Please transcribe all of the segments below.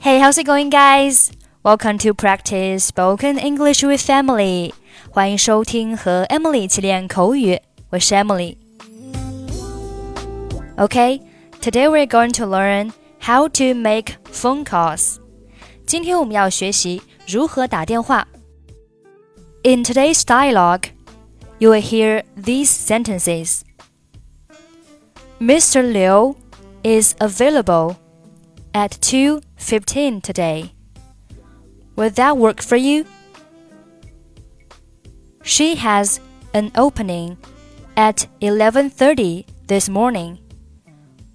Hey, how's it going, guys? Welcome to practice spoken English with Emily. 欢迎收听和 Emily 一起练口语。我是 Emily。Okay, today we're going to learn how to make phone calls. 今天我们要学习如何打电话。In today's dialogue, you will hear these sentences. Mr. Liu is available at 2:15 today. Would that work for you? She has an opening at 11:30 this morning.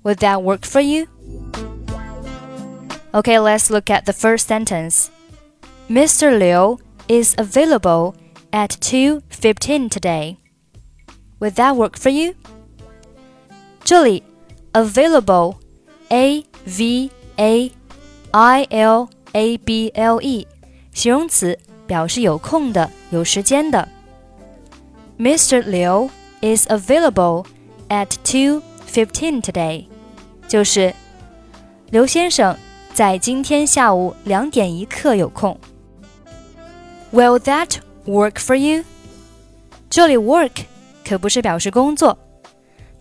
Would that work for you? Okay, let's look at the first sentence. Mr. Liu is available at 2:15 today. Would that work for you? 这里 available a v a i l a b l e 形容词表示有空的、有时间的。Mr. Liu is available at 2:15 today，就是刘先生在今天下午两点一刻有空。Will that work for you？这里 work 可不是表示工作，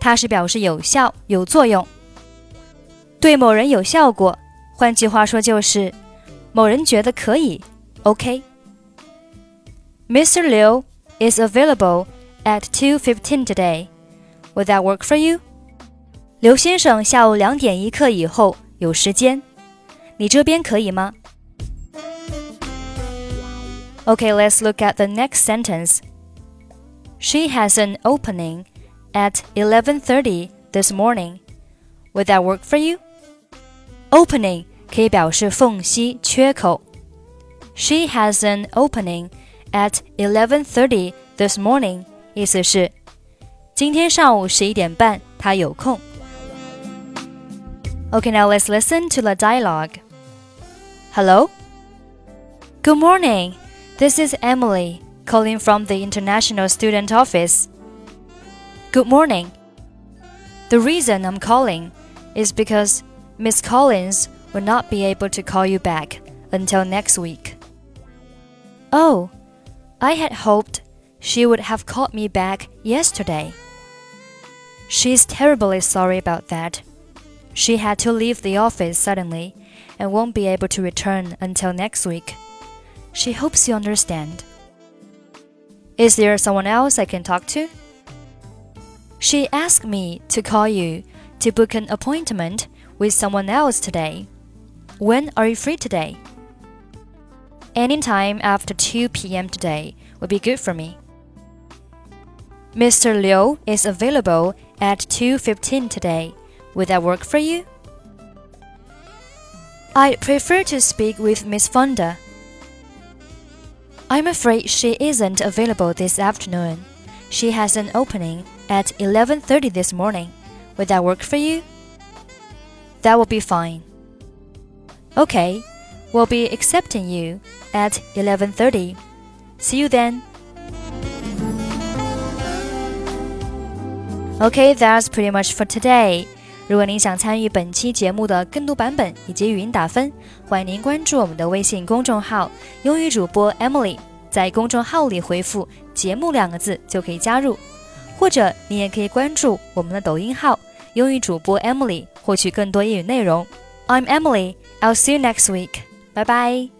它是表示有效、有作用， 对某人有效果。换句话说，就是某人觉得可以。OK。Mr. Liu is available at 2:15 today. Would that work for you? 刘先生下午两点一刻以后有时间，你这边可以吗？Okay, let's look at the next sentence. She has an opening at 11:30 this morning. Would that work for you? Opening 可以表示缝隙、缺口。She has an opening at 11:30 this morning. 意思是今天上午十一点半她有空。Okay, now let's listen to the dialogue. Hello? Good morning. This is Emily calling from the International Student Office. Good morning. The reason I'm calling is because Miss Collins will not be able to call you back until next week. Oh, I had hoped she would have called me back yesterday. She's terribly sorry about that. She had to leave the office suddenly and won't be able to return until next week. She hopes you understand. Is there someone else I can talk to? She asked me to call you to book an appointment with someone else today. When are you free today? Anytime after 2 p.m. today would be good for me. Mr. Liu is available at 2:15 today. Would that work for you? I prefer to speak with Miss Fonda. I'm afraid she isn't available this afternoon. She has an opening at 11:30 this morning. Would that work for you? That will be fine. Okay, we'll be accepting you at 11:30. See you then. Okay, that's pretty much for today. 如果您想参与本期节目的跟读版本以及语音打分，欢迎您关注我们的微信公众号“英语主播 Emily”。在公众号里回复“节目”两个字就可以加入，或者你也可以关注我们的抖音号“英语主播 Emily”，获取更多英语内容。I'm Emily. I'll see you next week. Bye bye.